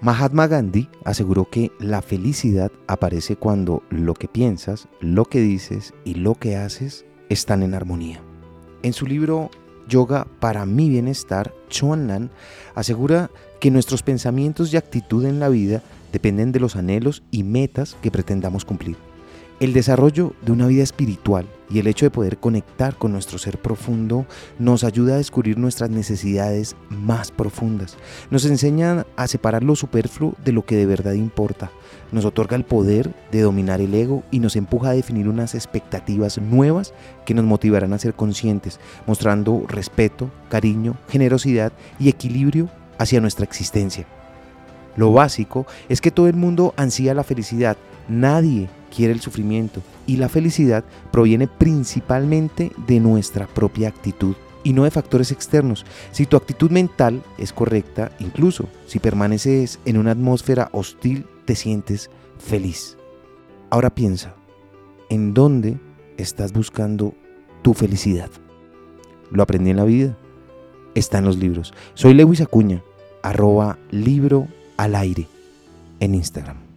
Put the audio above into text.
Mahatma Gandhi aseguró que la felicidad aparece cuando lo que piensas, lo que dices y lo que haces están en armonía. En su libro Yoga para mi bienestar, Chuan asegura que nuestros pensamientos y actitud en la vida dependen de los anhelos y metas que pretendamos cumplir. El desarrollo de una vida espiritual y el hecho de poder conectar con nuestro ser profundo nos ayuda a descubrir nuestras necesidades más profundas. Nos enseña a separar lo superfluo de lo que de verdad importa. Nos otorga el poder de dominar el ego y nos empuja a definir unas expectativas nuevas que nos motivarán a ser conscientes, mostrando respeto, cariño, generosidad y equilibrio hacia nuestra existencia. Lo básico es que todo el mundo ansía la felicidad. Nadie quiere el sufrimiento y la felicidad proviene principalmente de nuestra propia actitud y no de factores externos. Si tu actitud mental es correcta, incluso si permaneces en una atmósfera hostil, te sientes feliz. Ahora piensa, ¿en dónde estás buscando tu felicidad? Lo aprendí en la vida. Está en los libros. Soy Lewis Acuña, arroba libro al aire en Instagram.